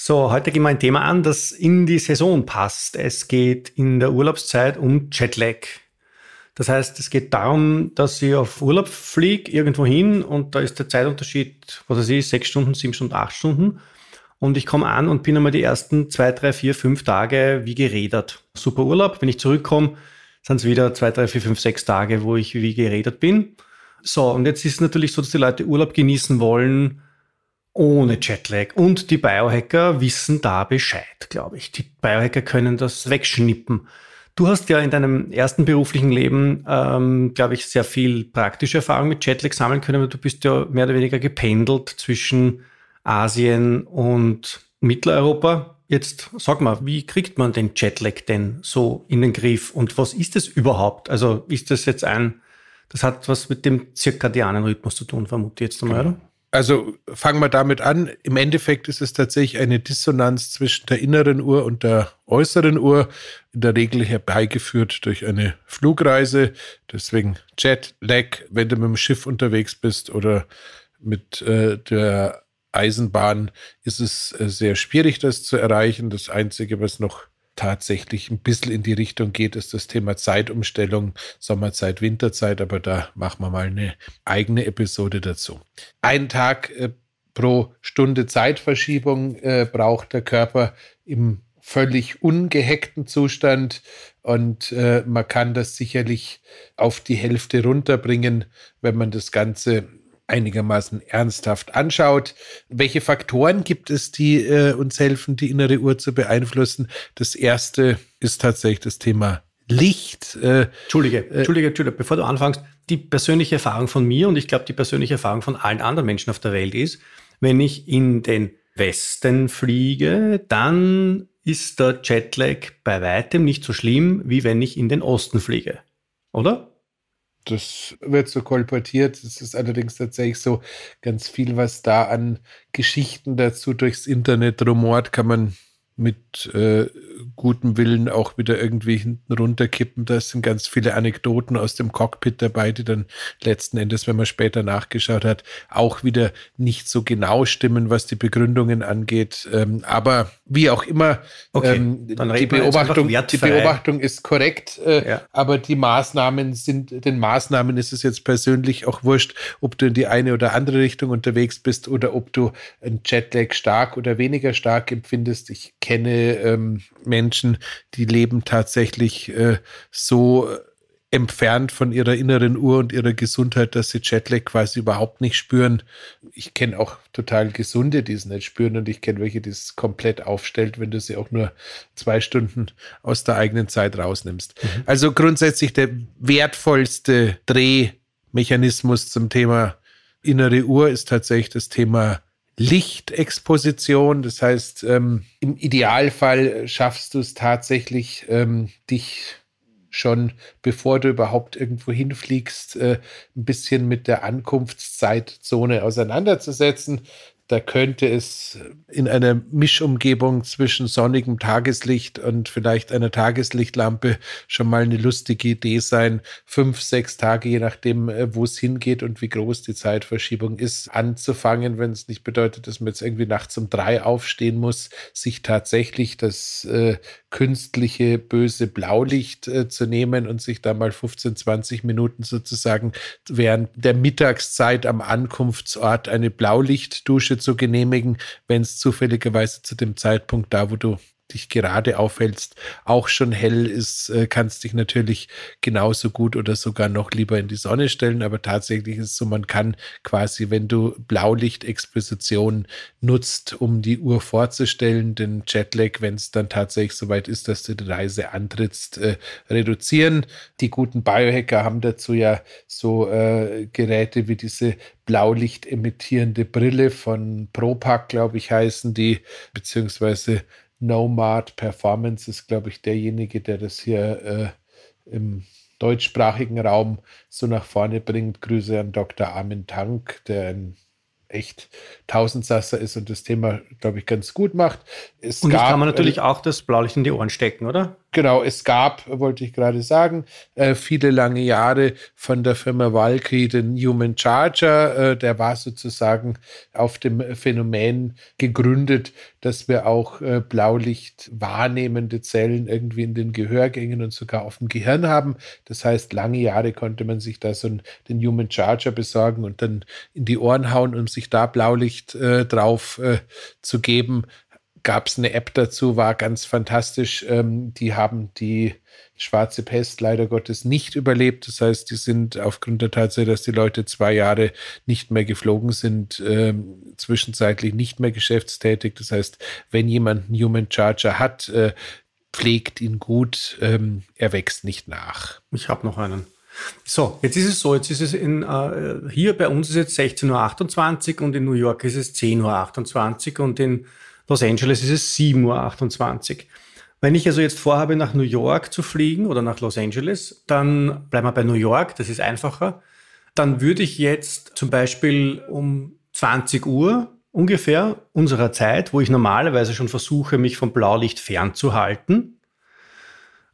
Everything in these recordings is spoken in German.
So, heute gehen wir ein Thema an, das in die Saison passt. Es geht in der Urlaubszeit um Jetlag. Das heißt, es geht darum, dass ich auf Urlaub fliege, irgendwo hin und da ist der Zeitunterschied, was weiß ich, sechs Stunden, sieben Stunden, acht Stunden. Und ich komme an und bin einmal die ersten zwei, drei, vier, fünf Tage wie gerädert. Super Urlaub. Wenn ich zurückkomme, sind es wieder zwei, drei, vier, fünf, sechs Tage, wo ich wie gerädert bin. So, und jetzt ist es natürlich so, dass die Leute Urlaub genießen wollen ohne Jetlag. Und die Biohacker wissen da Bescheid, glaube ich. Die Biohacker können das wegschnippen. Du hast ja in deinem ersten beruflichen Leben, ähm, glaube ich, sehr viel praktische Erfahrung mit Jetlag sammeln können. Du bist ja mehr oder weniger gependelt zwischen Asien und Mitteleuropa. Jetzt sag mal, wie kriegt man den Jetlag denn so in den Griff und was ist es überhaupt? Also ist das jetzt ein, das hat was mit dem zirkadianen Rhythmus zu tun, vermute ich jetzt einmal, oder? Also fangen wir damit an. Im Endeffekt ist es tatsächlich eine Dissonanz zwischen der inneren Uhr und der äußeren Uhr, in der Regel herbeigeführt durch eine Flugreise. Deswegen Jetlag, wenn du mit dem Schiff unterwegs bist oder mit äh, der Eisenbahn, ist es äh, sehr schwierig, das zu erreichen. Das Einzige, was noch tatsächlich ein bisschen in die Richtung geht, ist das Thema Zeitumstellung, Sommerzeit, Winterzeit, aber da machen wir mal eine eigene Episode dazu. Ein Tag äh, pro Stunde Zeitverschiebung äh, braucht der Körper im völlig ungehackten Zustand und äh, man kann das sicherlich auf die Hälfte runterbringen, wenn man das Ganze einigermaßen ernsthaft anschaut. Welche Faktoren gibt es, die äh, uns helfen, die innere Uhr zu beeinflussen? Das erste ist tatsächlich das Thema Licht. Äh, Entschuldige, äh, Entschuldige, Entschuldige, bevor du anfängst, die persönliche Erfahrung von mir und ich glaube die persönliche Erfahrung von allen anderen Menschen auf der Welt ist, wenn ich in den Westen fliege, dann ist der Jetlag bei weitem nicht so schlimm, wie wenn ich in den Osten fliege. Oder? Das wird so kolportiert. Es ist allerdings tatsächlich so ganz viel, was da an Geschichten dazu durchs Internet rumort, kann man mit äh, gutem Willen auch wieder irgendwie hinten runterkippen. Da sind ganz viele Anekdoten aus dem Cockpit dabei, die dann letzten Endes, wenn man später nachgeschaut hat, auch wieder nicht so genau stimmen, was die Begründungen angeht. Ähm, aber wie auch immer, okay, ähm, die, Beobachtung, die Beobachtung ist korrekt, äh, ja. aber die Maßnahmen sind, den Maßnahmen ist es jetzt persönlich auch wurscht, ob du in die eine oder andere Richtung unterwegs bist oder ob du ein Jetlag stark oder weniger stark empfindest. Ich kenne ähm, Menschen, die leben tatsächlich äh, so entfernt von ihrer inneren Uhr und ihrer Gesundheit, dass sie Jetlag quasi überhaupt nicht spüren. Ich kenne auch total gesunde, die es nicht spüren und ich kenne welche, die es komplett aufstellt, wenn du sie auch nur zwei Stunden aus der eigenen Zeit rausnimmst. Mhm. Also grundsätzlich der wertvollste Drehmechanismus zum Thema innere Uhr ist tatsächlich das Thema Lichtexposition. Das heißt, ähm, im Idealfall schaffst du es tatsächlich, ähm, dich schon bevor du überhaupt irgendwo hinfliegst, äh, ein bisschen mit der Ankunftszeitzone auseinanderzusetzen. Da könnte es in einer Mischumgebung zwischen sonnigem Tageslicht und vielleicht einer Tageslichtlampe schon mal eine lustige Idee sein, fünf, sechs Tage, je nachdem, äh, wo es hingeht und wie groß die Zeitverschiebung ist, anzufangen, wenn es nicht bedeutet, dass man jetzt irgendwie nachts um drei aufstehen muss, sich tatsächlich das äh, künstliche böse Blaulicht äh, zu nehmen und sich da mal 15, 20 Minuten sozusagen während der Mittagszeit am Ankunftsort eine Blaulichtdusche zu genehmigen, wenn es zufälligerweise zu dem Zeitpunkt da, wo du dich gerade aufhältst, auch schon hell ist, äh, kannst dich natürlich genauso gut oder sogar noch lieber in die Sonne stellen. Aber tatsächlich ist es so, man kann quasi, wenn du Blaulichtexposition nutzt, um die Uhr vorzustellen, den Jetlag, wenn es dann tatsächlich soweit ist, dass du die Reise antrittst, äh, reduzieren. Die guten Biohacker haben dazu ja so äh, Geräte wie diese Blaulicht emittierende Brille von Propack, glaube ich, heißen die, beziehungsweise Nomad Performance ist, glaube ich, derjenige, der das hier äh, im deutschsprachigen Raum so nach vorne bringt. Grüße an Dr. Armin Tank, der ein echt Tausendsasser ist und das Thema, glaube ich, ganz gut macht. Es und gab, kann man natürlich äh, auch das Blaulicht in die Ohren stecken, oder? Genau, es gab, wollte ich gerade sagen, äh, viele lange Jahre von der Firma Valkyrie den Human Charger. Äh, der war sozusagen auf dem Phänomen gegründet, dass wir auch äh, Blaulicht wahrnehmende Zellen irgendwie in den Gehörgängen und sogar auf dem Gehirn haben. Das heißt, lange Jahre konnte man sich da so den Human Charger besorgen und dann in die Ohren hauen, um sich da Blaulicht drauf zu geben gab es eine App dazu, war ganz fantastisch. Ähm, die haben die schwarze Pest leider Gottes nicht überlebt. Das heißt, die sind aufgrund der Tatsache, dass die Leute zwei Jahre nicht mehr geflogen sind, ähm, zwischenzeitlich nicht mehr geschäftstätig. Das heißt, wenn jemand einen Human Charger hat, äh, pflegt ihn gut, ähm, er wächst nicht nach. Ich habe noch einen. So, jetzt ist es so, jetzt ist es in, äh, hier bei uns ist jetzt 16.28 Uhr und in New York ist es 10.28 Uhr und in Los Angeles ist es 7.28 Uhr. Wenn ich also jetzt vorhabe, nach New York zu fliegen oder nach Los Angeles, dann bleiben wir bei New York, das ist einfacher. Dann würde ich jetzt zum Beispiel um 20 Uhr ungefähr unserer Zeit, wo ich normalerweise schon versuche, mich vom Blaulicht fernzuhalten,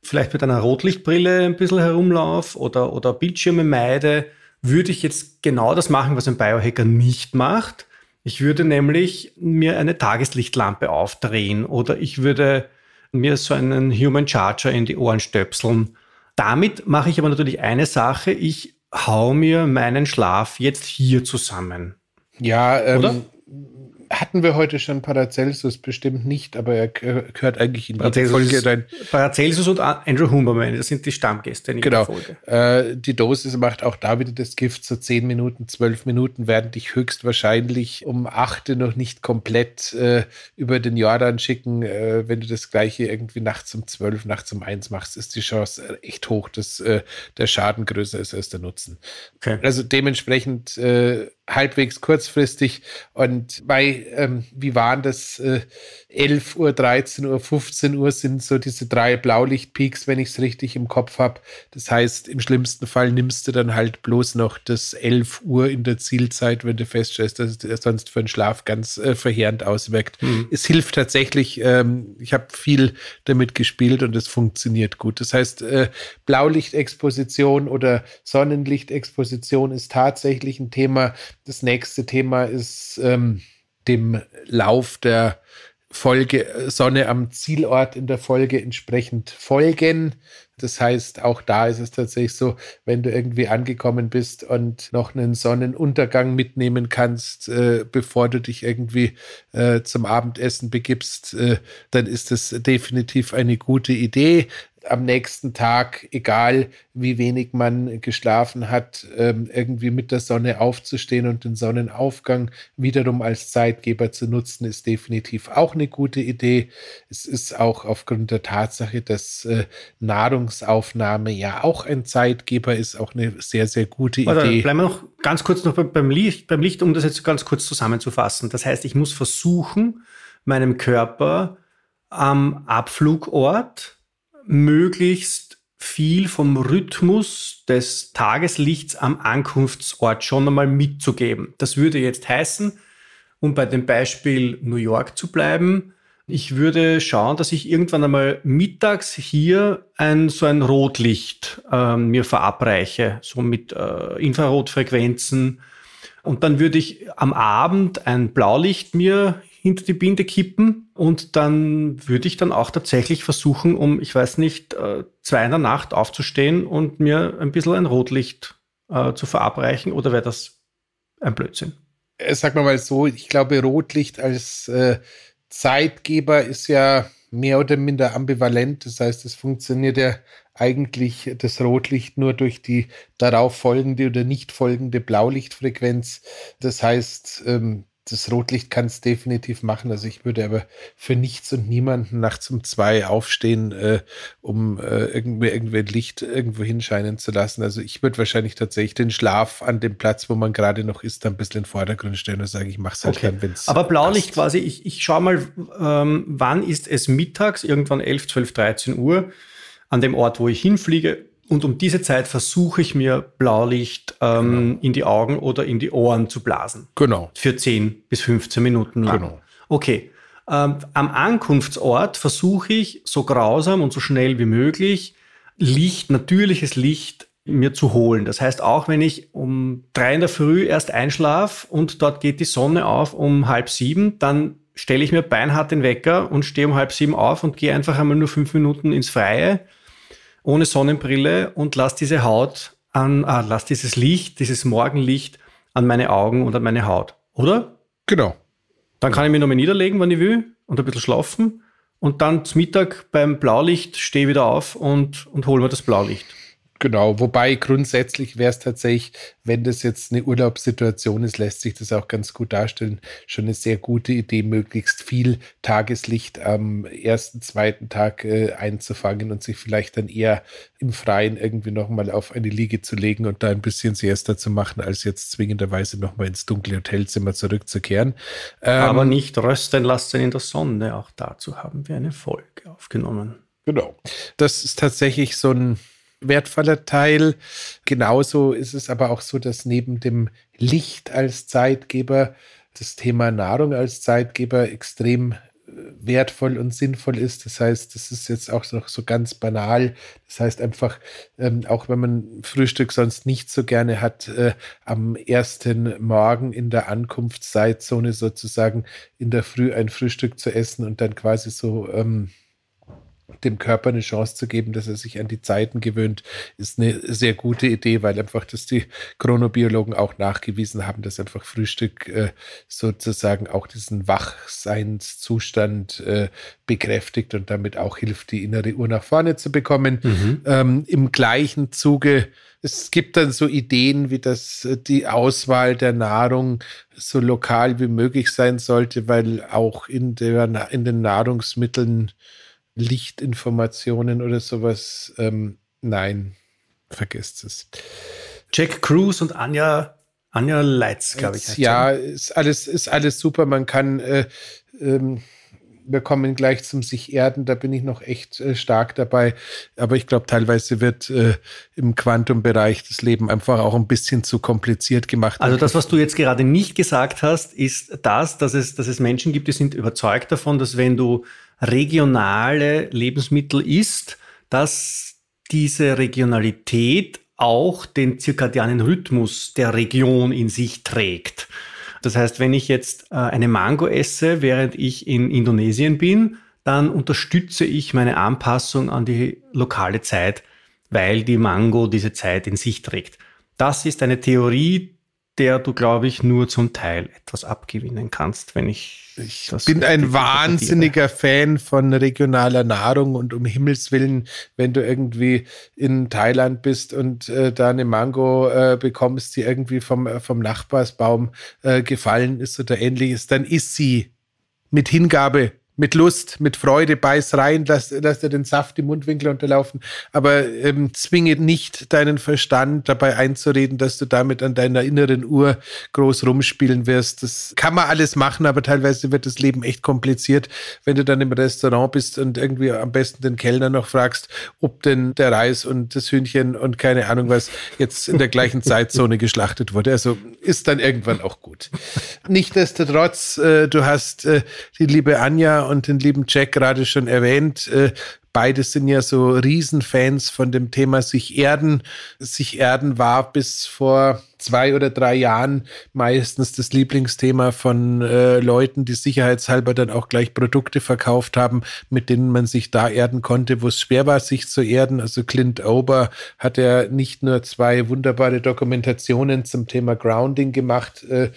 vielleicht mit einer Rotlichtbrille ein bisschen herumlaufe oder, oder Bildschirme meide, würde ich jetzt genau das machen, was ein Biohacker nicht macht. Ich würde nämlich mir eine Tageslichtlampe aufdrehen oder ich würde mir so einen Human Charger in die Ohren stöpseln. Damit mache ich aber natürlich eine Sache, ich hau mir meinen Schlaf jetzt hier zusammen. Ja, ähm? Hatten wir heute schon Paracelsus bestimmt nicht, aber er gehört eigentlich in die Folge rein. Paracelsus und Andrew Humberman, das sind die Stammgäste in genau. Folge. Äh, die Dosis macht auch da wieder das Gift, so 10 Minuten, 12 Minuten werden dich höchstwahrscheinlich um 8 noch nicht komplett äh, über den Jordan schicken. Äh, wenn du das gleiche irgendwie nachts um 12, nachts um 1 machst, ist die Chance echt hoch, dass äh, der Schaden größer ist als der Nutzen. Okay. Also dementsprechend äh, halbwegs kurzfristig. Und bei, ähm, wie waren das? Äh, 11 Uhr, 13 Uhr, 15 Uhr sind so diese drei Blaulichtpeaks, wenn ich es richtig im Kopf habe. Das heißt, im schlimmsten Fall nimmst du dann halt bloß noch das 11 Uhr in der Zielzeit, wenn du feststellst, dass es sonst für den Schlaf ganz äh, verheerend auswirkt. Mhm. Es hilft tatsächlich. Ähm, ich habe viel damit gespielt und es funktioniert gut. Das heißt, äh, Blaulichtexposition oder Sonnenlichtexposition ist tatsächlich ein Thema. Das nächste Thema ist ähm, dem Lauf der Folge äh, Sonne am Zielort in der Folge entsprechend folgen. Das heißt, auch da ist es tatsächlich so, wenn du irgendwie angekommen bist und noch einen Sonnenuntergang mitnehmen kannst, äh, bevor du dich irgendwie äh, zum Abendessen begibst, äh, dann ist das definitiv eine gute Idee am nächsten Tag, egal wie wenig man geschlafen hat, ähm, irgendwie mit der Sonne aufzustehen und den Sonnenaufgang wiederum als Zeitgeber zu nutzen, ist definitiv auch eine gute Idee. Es ist auch aufgrund der Tatsache, dass äh, Nahrungsaufnahme ja auch ein Zeitgeber ist, auch eine sehr, sehr gute Idee. Warte, bleiben wir noch ganz kurz noch beim Licht, beim Licht, um das jetzt ganz kurz zusammenzufassen. Das heißt, ich muss versuchen, meinem Körper am Abflugort möglichst viel vom Rhythmus des Tageslichts am Ankunftsort schon einmal mitzugeben. Das würde jetzt heißen, um bei dem Beispiel New York zu bleiben, ich würde schauen, dass ich irgendwann einmal mittags hier ein so ein Rotlicht äh, mir verabreiche, so mit äh, Infrarotfrequenzen. Und dann würde ich am Abend ein Blaulicht mir hinter die Binde kippen und dann würde ich dann auch tatsächlich versuchen, um, ich weiß nicht, äh, zwei in der Nacht aufzustehen und mir ein bisschen ein Rotlicht äh, zu verabreichen oder wäre das ein Blödsinn? Äh, sag mal so, ich glaube, Rotlicht als Zeitgeber ist ja mehr oder minder ambivalent. Das heißt, es funktioniert ja eigentlich das Rotlicht nur durch die darauf folgende oder nicht folgende Blaulichtfrequenz. Das heißt, ähm, das Rotlicht kann es definitiv machen. Also ich würde aber für nichts und niemanden nachts um zwei aufstehen, äh, um äh, irgendwie, irgendwie Licht irgendwo hinscheinen zu lassen. Also ich würde wahrscheinlich tatsächlich den Schlaf an dem Platz, wo man gerade noch ist, ein bisschen in den Vordergrund stellen und sagen, ich mache es halt okay. dann, wenn es Aber Blaulicht passt. quasi, ich, ich schaue mal, ähm, wann ist es mittags, irgendwann 11, 12, 13 Uhr, an dem Ort, wo ich hinfliege und um diese Zeit versuche ich mir Blaulicht ähm, genau. in die Augen oder in die Ohren zu blasen. Genau. Für 10 bis 15 Minuten lang. Genau. Okay. Ähm, am Ankunftsort versuche ich so grausam und so schnell wie möglich Licht, natürliches Licht mir zu holen. Das heißt, auch wenn ich um drei in der Früh erst einschlafe und dort geht die Sonne auf um halb sieben, dann stelle ich mir beinhart den Wecker und stehe um halb sieben auf und gehe einfach einmal nur fünf Minuten ins Freie ohne Sonnenbrille und lass diese Haut an, ah, lass dieses Licht, dieses Morgenlicht an meine Augen und an meine Haut, oder? Genau. Dann kann ich mich nochmal niederlegen, wann ich will und ein bisschen schlafen und dann zum Mittag beim Blaulicht stehe wieder auf und, und hole mir das Blaulicht. Genau, wobei grundsätzlich wäre es tatsächlich, wenn das jetzt eine Urlaubssituation ist, lässt sich das auch ganz gut darstellen. Schon eine sehr gute Idee, möglichst viel Tageslicht am ersten, zweiten Tag äh, einzufangen und sich vielleicht dann eher im Freien irgendwie nochmal auf eine Liege zu legen und da ein bisschen Siesta zu machen, als jetzt zwingenderweise nochmal ins dunkle Hotelzimmer zurückzukehren. Ähm, Aber nicht rösten lassen in der Sonne. Auch dazu haben wir eine Folge aufgenommen. Genau. Das ist tatsächlich so ein wertvoller Teil. Genauso ist es aber auch so, dass neben dem Licht als Zeitgeber das Thema Nahrung als Zeitgeber extrem äh, wertvoll und sinnvoll ist. Das heißt, das ist jetzt auch noch so ganz banal. Das heißt einfach, ähm, auch wenn man Frühstück sonst nicht so gerne hat, äh, am ersten Morgen in der Ankunftszeitzone sozusagen in der Früh ein Frühstück zu essen und dann quasi so ähm, dem Körper eine Chance zu geben, dass er sich an die Zeiten gewöhnt, ist eine sehr gute Idee, weil einfach das die Chronobiologen auch nachgewiesen haben, dass einfach Frühstück äh, sozusagen auch diesen Wachseinszustand äh, bekräftigt und damit auch hilft, die innere Uhr nach vorne zu bekommen. Mhm. Ähm, Im gleichen Zuge es gibt dann so Ideen, wie das die Auswahl der Nahrung so lokal wie möglich sein sollte, weil auch in, der, in den Nahrungsmitteln Lichtinformationen oder sowas. Ähm, nein, vergesst es. Jack Cruz und Anja, Anja Leitz, glaube ich. Ja, ist alles, ist alles super. Man kann, äh, ähm, wir kommen gleich zum sich erden, da bin ich noch echt äh, stark dabei. Aber ich glaube, teilweise wird äh, im Quantumbereich das Leben einfach auch ein bisschen zu kompliziert gemacht. Also das, was du jetzt gerade nicht gesagt hast, ist das, dass es, dass es Menschen gibt, die sind überzeugt davon, dass wenn du regionale Lebensmittel isst, dass diese Regionalität auch den zirkadianen Rhythmus der Region in sich trägt. Das heißt, wenn ich jetzt äh, eine Mango esse, während ich in Indonesien bin, dann unterstütze ich meine Anpassung an die lokale Zeit, weil die Mango diese Zeit in sich trägt. Das ist eine Theorie, der du, glaube ich, nur zum Teil etwas abgewinnen kannst, wenn ich. Ich bin ein wahnsinniger Fan von regionaler Nahrung und um Himmels Willen, wenn du irgendwie in Thailand bist und äh, da eine Mango äh, bekommst, die irgendwie vom, äh, vom Nachbarsbaum äh, gefallen ist oder ähnliches, dann ist sie mit Hingabe mit Lust, mit Freude, beiß rein, lass, lass dir den Saft im Mundwinkel unterlaufen, aber ähm, zwinge nicht deinen Verstand dabei einzureden, dass du damit an deiner inneren Uhr groß rumspielen wirst. Das kann man alles machen, aber teilweise wird das Leben echt kompliziert, wenn du dann im Restaurant bist und irgendwie am besten den Kellner noch fragst, ob denn der Reis und das Hühnchen und keine Ahnung was jetzt in der gleichen Zeitzone geschlachtet wurde. Also ist dann irgendwann auch gut. Nichtsdestotrotz, äh, du hast äh, die liebe Anja und den lieben Jack gerade schon erwähnt. Äh, Beide sind ja so Riesenfans von dem Thema sich erden. Sich erden war bis vor zwei oder drei Jahren meistens das Lieblingsthema von äh, Leuten, die sicherheitshalber dann auch gleich Produkte verkauft haben, mit denen man sich da erden konnte, wo es schwer war, sich zu erden. Also Clint Ober hat ja nicht nur zwei wunderbare Dokumentationen zum Thema Grounding gemacht, äh,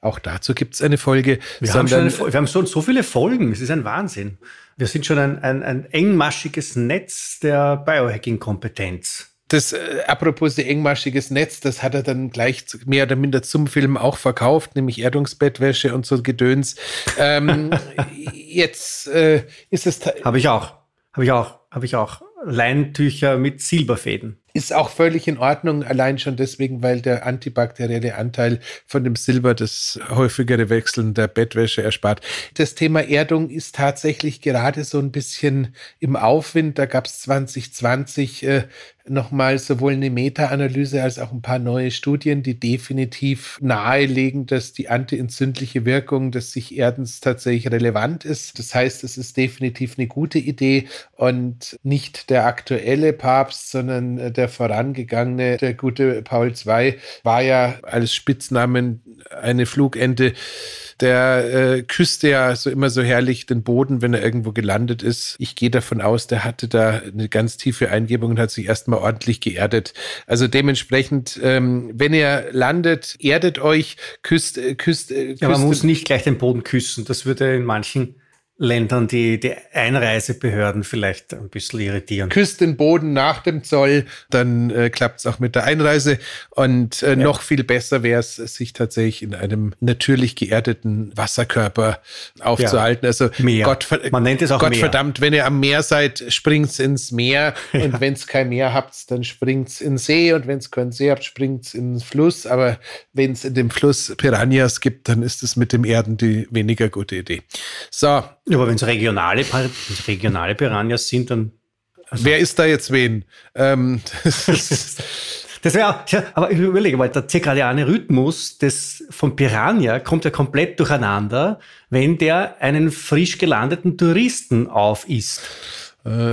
auch dazu gibt es eine Folge. Wir haben, schon eine, wir haben schon so viele Folgen, es ist ein Wahnsinn. Wir sind schon ein, ein, ein engmaschiges Netz der Biohacking-Kompetenz das, äh, apropos engmaschiges Netz, das hat er dann gleich mehr oder minder zum Film auch verkauft, nämlich Erdungsbettwäsche und so Gedöns. Ähm, jetzt äh, ist es. Habe ich auch. Habe ich auch. Habe ich auch. Leintücher mit Silberfäden. Ist auch völlig in Ordnung, allein schon deswegen, weil der antibakterielle Anteil von dem Silber das häufigere Wechseln der Bettwäsche erspart. Das Thema Erdung ist tatsächlich gerade so ein bisschen im Aufwind. Da gab es 2020 äh, nochmal sowohl eine Meta-Analyse als auch ein paar neue Studien, die definitiv nahelegen, dass die antientzündliche Wirkung des sich Erdens tatsächlich relevant ist. Das heißt, es ist definitiv eine gute Idee und nicht der aktuelle Papst, sondern äh, der vorangegangene, der gute Paul II, war ja als Spitznamen eine Flugente der äh, küsste ja so immer so herrlich den Boden, wenn er irgendwo gelandet ist. Ich gehe davon aus, der hatte da eine ganz tiefe Eingebung und hat sich erstmal ordentlich geerdet. Also dementsprechend, ähm, wenn ihr landet, erdet euch, küsst, äh, küsst. Äh, küsst ja, man muss nicht gleich den Boden küssen. Das würde in manchen Ländern die, die Einreisebehörden vielleicht ein bisschen irritieren. Küsst den Boden nach dem Zoll, dann äh, klappt es auch mit der Einreise. Und äh, ja. noch viel besser wäre es, sich tatsächlich in einem natürlich geerdeten Wasserkörper aufzuhalten. Ja. Also Meer. Gott, Man nennt es auch Gott Meer. verdammt, wenn ihr am Meer seid, springt's ins Meer. Ja. Und wenn es kein Meer habt, dann springt's in See. Und wenn es keinen See habt, springt's in den Fluss. Aber wenn es in dem Fluss Piranhas gibt, dann ist es mit dem Erden die weniger gute Idee. So, ja, aber wenn es regionale, regionale Piranhas sind, dann. Also Wer ist da jetzt wen? Ähm, das wäre, ja, aber ich überlege mal, der zirkadiane Rhythmus des, von Piranha kommt ja komplett durcheinander, wenn der einen frisch gelandeten Touristen aufisst. Äh,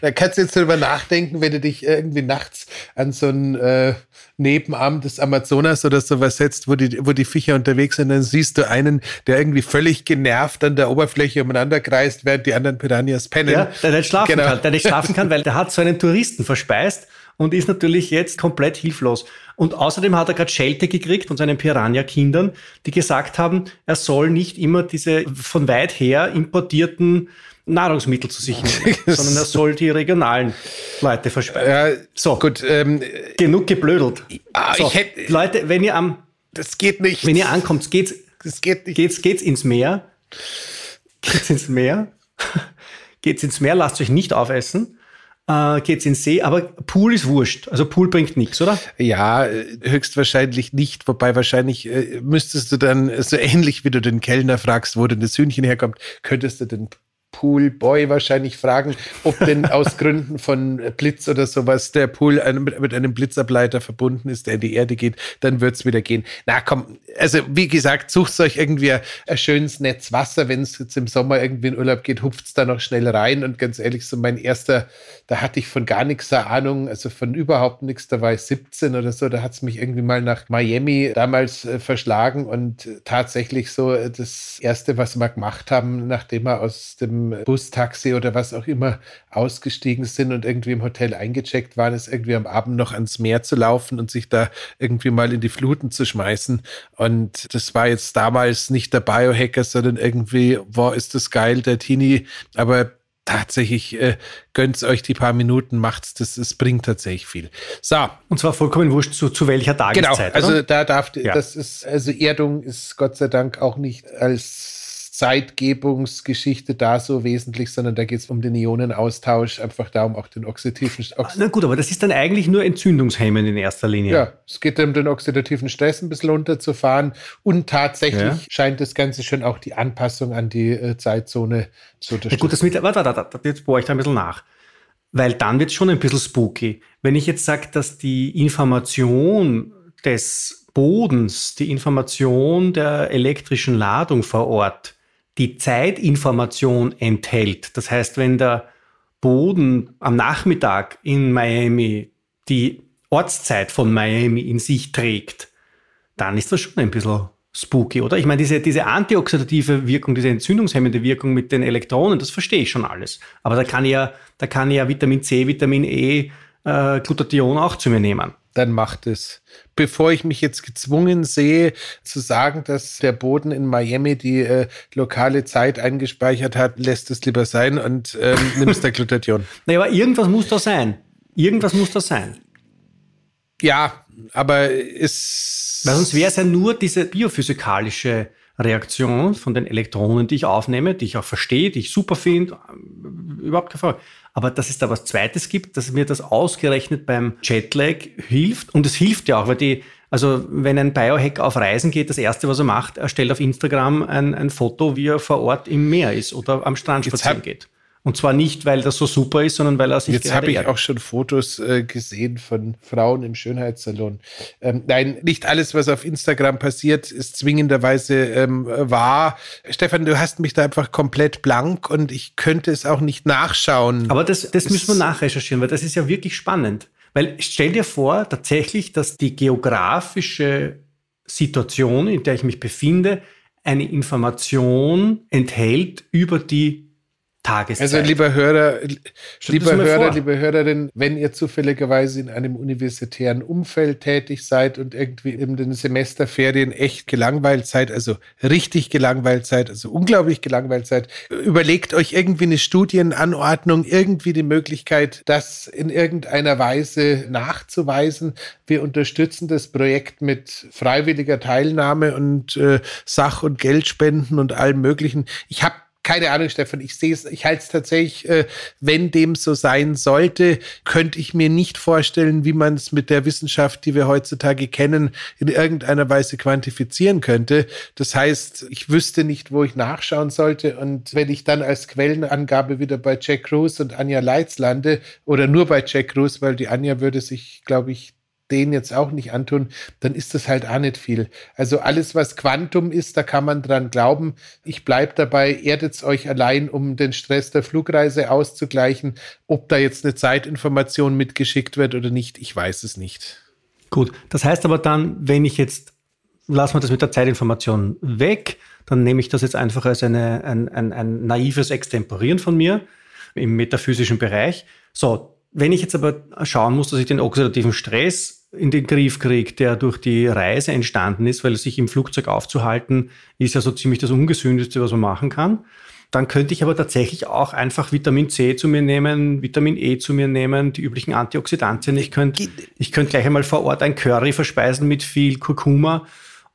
da kannst du jetzt drüber nachdenken, wenn du dich irgendwie nachts an so ein äh, Nebenarm des Amazonas oder sowas setzt, wo die, wo die Viecher unterwegs sind, dann siehst du einen, der irgendwie völlig genervt an der Oberfläche umeinander kreist, während die anderen Piranhas pennen. Ja, der nicht schlafen genau. kann, der nicht schlafen kann, weil der hat so einen Touristen verspeist und ist natürlich jetzt komplett hilflos. Und außerdem hat er gerade Schelte gekriegt von seinen Piranha-Kindern, die gesagt haben, er soll nicht immer diese von weit her importierten Nahrungsmittel zu sich nehmen, sondern er soll die regionalen Leute verspeisen. Ja, so, gut. Ähm, genug geblödelt. Ah, so, hätte, Leute, wenn ihr am, das geht nicht. Wenn ihr ankommt, geht's, das geht nicht. Geht's, geht's ins Meer. Geht's ins Meer. geht's ins Meer, lasst euch nicht aufessen äh, geht's ins See, aber Pool ist wurscht. Also Pool bringt nichts, oder? Ja, höchstwahrscheinlich nicht. Wobei wahrscheinlich äh, müsstest du dann so ähnlich wie du den Kellner fragst, wo denn das Hühnchen herkommt, könntest du den Poolboy wahrscheinlich fragen, ob denn aus Gründen von Blitz oder sowas der Pool mit einem Blitzableiter verbunden ist, der in die Erde geht, dann wird es wieder gehen. Na komm, also wie gesagt, sucht euch irgendwie ein schönes Netz Wasser, wenn es jetzt im Sommer irgendwie in Urlaub geht, hupft es da noch schnell rein. Und ganz ehrlich, so mein erster, da hatte ich von gar nichts Ahnung, also von überhaupt nichts, da war ich 17 oder so, da hat es mich irgendwie mal nach Miami damals äh, verschlagen. Und tatsächlich so das erste, was wir gemacht haben, nachdem wir aus dem Bus, Taxi oder was auch immer ausgestiegen sind und irgendwie im Hotel eingecheckt waren, ist irgendwie am Abend noch ans Meer zu laufen und sich da irgendwie mal in die Fluten zu schmeißen. Und das war jetzt damals nicht der Biohacker, sondern irgendwie, boah, ist das geil, der Teenie. Aber tatsächlich äh, gönnt euch die paar Minuten, macht's, das, es bringt tatsächlich viel. So. Und zwar vollkommen wurscht, zu, zu welcher Tageszeit. Genau, also oder? da darf, ja. das ist, also Erdung ist Gott sei Dank auch nicht als Zeitgebungsgeschichte da so wesentlich, sondern da geht es um den Ionenaustausch, einfach darum, auch den oxidativen Ox Na gut, aber das ist dann eigentlich nur Entzündungshemmen in erster Linie. Ja, es geht um den oxidativen Stress ein bisschen runterzufahren und tatsächlich ja. scheint das Ganze schon auch die Anpassung an die äh, Zeitzone zu unterstützen. Ja, gut, das mit, warte, warte, warte, jetzt bohre ich da ein bisschen nach. Weil dann wird es schon ein bisschen spooky. Wenn ich jetzt sage, dass die Information des Bodens, die Information der elektrischen Ladung vor Ort die Zeitinformation enthält. Das heißt, wenn der Boden am Nachmittag in Miami die Ortszeit von Miami in sich trägt, dann ist das schon ein bisschen spooky, oder? Ich meine, diese, diese antioxidative Wirkung, diese entzündungshemmende Wirkung mit den Elektronen, das verstehe ich schon alles. Aber da kann ja, da kann ja Vitamin C, Vitamin E, äh, Glutathion auch zu mir nehmen. Dann macht es. Bevor ich mich jetzt gezwungen sehe, zu sagen, dass der Boden in Miami die äh, lokale Zeit eingespeichert hat, lässt es lieber sein und ähm, nimmst der Glutathion. Naja, aber irgendwas muss da sein. Irgendwas muss da sein. Ja, aber es. Weil sonst wäre es ja nur diese biophysikalische Reaktion von den Elektronen, die ich aufnehme, die ich auch verstehe, die ich super finde, überhaupt keine Frage. Aber dass es da was Zweites gibt, dass mir das ausgerechnet beim Jetlag hilft. Und es hilft ja auch, weil die, also wenn ein Biohack auf Reisen geht, das Erste, was er macht, er stellt auf Instagram ein, ein Foto, wie er vor Ort im Meer ist oder am Strand spazieren geht. Und zwar nicht, weil das so super ist, sondern weil er sich Jetzt habe ich auch schon Fotos äh, gesehen von Frauen im Schönheitssalon. Ähm, nein, nicht alles, was auf Instagram passiert, ist zwingenderweise ähm, wahr. Stefan, du hast mich da einfach komplett blank und ich könnte es auch nicht nachschauen. Aber das, das müssen wir nachrecherchieren, weil das ist ja wirklich spannend. Weil stell dir vor, tatsächlich, dass die geografische Situation, in der ich mich befinde, eine Information enthält über die Tageszeit. Also lieber Hörer, lieber Hörer, vor. liebe Hörerin, wenn ihr zufälligerweise in einem universitären Umfeld tätig seid und irgendwie in den Semesterferien echt gelangweilt seid, also richtig gelangweilt seid, also unglaublich gelangweilt seid, überlegt euch irgendwie eine Studienanordnung, irgendwie die Möglichkeit, das in irgendeiner Weise nachzuweisen. Wir unterstützen das Projekt mit freiwilliger Teilnahme und äh, Sach- und Geldspenden und allem Möglichen. Ich habe keine Ahnung, Stefan, ich sehe es, ich halte es tatsächlich, äh, wenn dem so sein sollte, könnte ich mir nicht vorstellen, wie man es mit der Wissenschaft, die wir heutzutage kennen, in irgendeiner Weise quantifizieren könnte. Das heißt, ich wüsste nicht, wo ich nachschauen sollte. Und wenn ich dann als Quellenangabe wieder bei Jack Cruz und Anja Leitz lande, oder nur bei Jack Cruz, weil die Anja würde sich, glaube ich, den jetzt auch nicht antun, dann ist das halt auch nicht viel. Also alles, was Quantum ist, da kann man dran glauben. Ich bleibe dabei, erdet euch allein, um den Stress der Flugreise auszugleichen. Ob da jetzt eine Zeitinformation mitgeschickt wird oder nicht, ich weiß es nicht. Gut, das heißt aber dann, wenn ich jetzt, lassen wir das mit der Zeitinformation weg, dann nehme ich das jetzt einfach als eine, ein, ein, ein naives Extemporieren von mir im metaphysischen Bereich. So, wenn ich jetzt aber schauen muss, dass ich den oxidativen Stress in den Griff kriegt, der durch die Reise entstanden ist, weil sich im Flugzeug aufzuhalten, ist ja so ziemlich das Ungesündeste, was man machen kann. Dann könnte ich aber tatsächlich auch einfach Vitamin C zu mir nehmen, Vitamin E zu mir nehmen, die üblichen Antioxidantien. Ich könnte, ich könnte gleich einmal vor Ort ein Curry verspeisen mit viel Kurkuma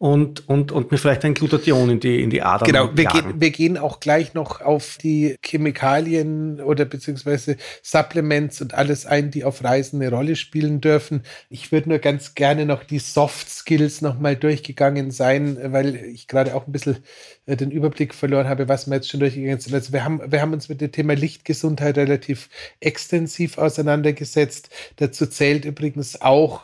und, und, und mir vielleicht ein Glutathion in die, in die Adern Genau, wir gehen, wir gehen auch gleich noch auf die Chemikalien oder beziehungsweise Supplements und alles ein, die auf Reisen eine Rolle spielen dürfen. Ich würde nur ganz gerne noch die Soft Skills nochmal durchgegangen sein, weil ich gerade auch ein bisschen äh, den Überblick verloren habe, was wir jetzt schon durchgegangen sind. Also wir haben, wir haben uns mit dem Thema Lichtgesundheit relativ extensiv auseinandergesetzt. Dazu zählt übrigens auch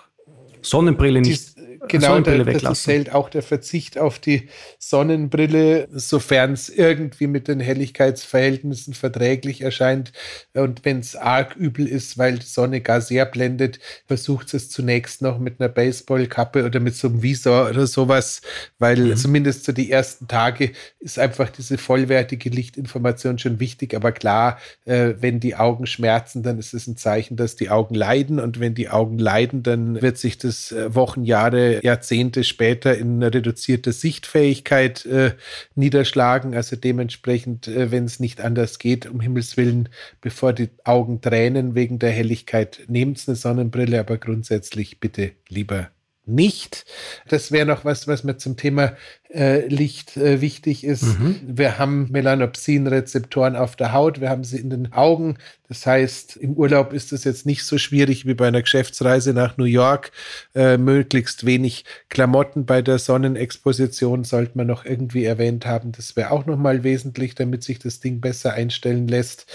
Sonnenbrille nicht genau, da, dazu zählt auch der Verzicht auf die Sonnenbrille, sofern es irgendwie mit den Helligkeitsverhältnissen verträglich erscheint. Und wenn es arg übel ist, weil die Sonne gar sehr blendet, versucht es zunächst noch mit einer Baseballkappe oder mit so einem Visor oder sowas, weil mhm. zumindest so die ersten Tage ist einfach diese vollwertige Lichtinformation schon wichtig. Aber klar, äh, wenn die Augen schmerzen, dann ist es ein Zeichen, dass die Augen leiden. Und wenn die Augen leiden, dann wird sich das äh, Wochen, Jahre Jahrzehnte später in eine reduzierte Sichtfähigkeit äh, niederschlagen. Also dementsprechend, äh, wenn es nicht anders geht, um Himmels Willen, bevor die Augen tränen wegen der Helligkeit, nehmt eine Sonnenbrille, aber grundsätzlich bitte lieber nicht. Das wäre noch was, was mir zum Thema Licht äh, wichtig ist. Mhm. Wir haben Melanopsin-Rezeptoren auf der Haut, wir haben sie in den Augen. Das heißt, im Urlaub ist es jetzt nicht so schwierig wie bei einer Geschäftsreise nach New York. Äh, möglichst wenig Klamotten bei der Sonnenexposition sollte man noch irgendwie erwähnt haben. Das wäre auch nochmal wesentlich, damit sich das Ding besser einstellen lässt.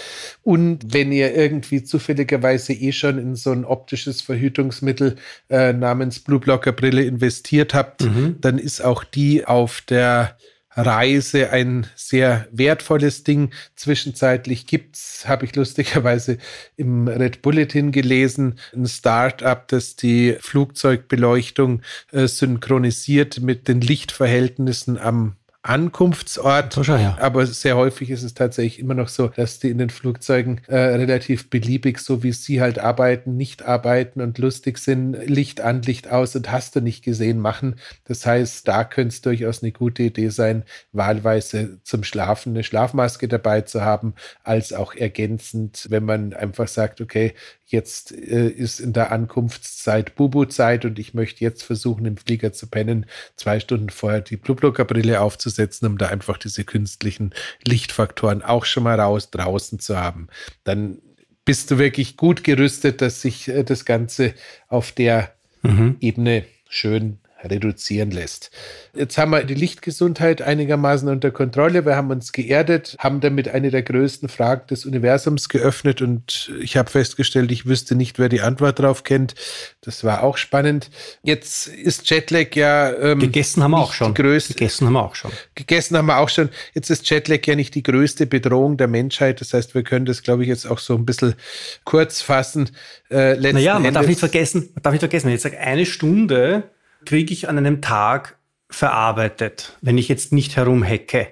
Und wenn ihr irgendwie zufälligerweise eh schon in so ein optisches Verhütungsmittel äh, namens Blue Blocker Brille investiert habt, mhm. dann ist auch die auf der Reise ein sehr wertvolles Ding. Zwischenzeitlich gibt's, habe ich lustigerweise im Red Bulletin gelesen, ein Start-up, das die Flugzeugbeleuchtung äh, synchronisiert mit den Lichtverhältnissen am Ankunftsort. Ja. Aber sehr häufig ist es tatsächlich immer noch so, dass die in den Flugzeugen äh, relativ beliebig, so wie sie halt arbeiten, nicht arbeiten und lustig sind, Licht an, Licht aus und hast du nicht gesehen machen. Das heißt, da könnte es durchaus eine gute Idee sein, wahlweise zum Schlafen eine Schlafmaske dabei zu haben, als auch ergänzend, wenn man einfach sagt, okay, jetzt äh, ist in der Ankunftszeit Bubu-Zeit und ich möchte jetzt versuchen, im Flieger zu pennen, zwei Stunden vorher die Blueblocker-Brille aufzusetzen, um da einfach diese künstlichen Lichtfaktoren auch schon mal raus draußen zu haben. Dann bist du wirklich gut gerüstet, dass sich äh, das Ganze auf der mhm. Ebene schön reduzieren lässt. Jetzt haben wir die Lichtgesundheit einigermaßen unter Kontrolle. Wir haben uns geerdet, haben damit eine der größten Fragen des Universums geöffnet und ich habe festgestellt, ich wüsste nicht, wer die Antwort drauf kennt. Das war auch spannend. Jetzt ist Jetlag ja ähm, gegessen haben wir auch schon. Gegessen haben wir auch schon. Gegessen haben wir auch schon. Jetzt ist Jetlag ja nicht die größte Bedrohung der Menschheit. Das heißt, wir können das, glaube ich, jetzt auch so ein bisschen kurz fassen. Äh, naja, man Endes. darf nicht vergessen, man darf nicht vergessen, wenn ich sage, eine Stunde kriege ich an einem Tag verarbeitet, wenn ich jetzt nicht herumhecke.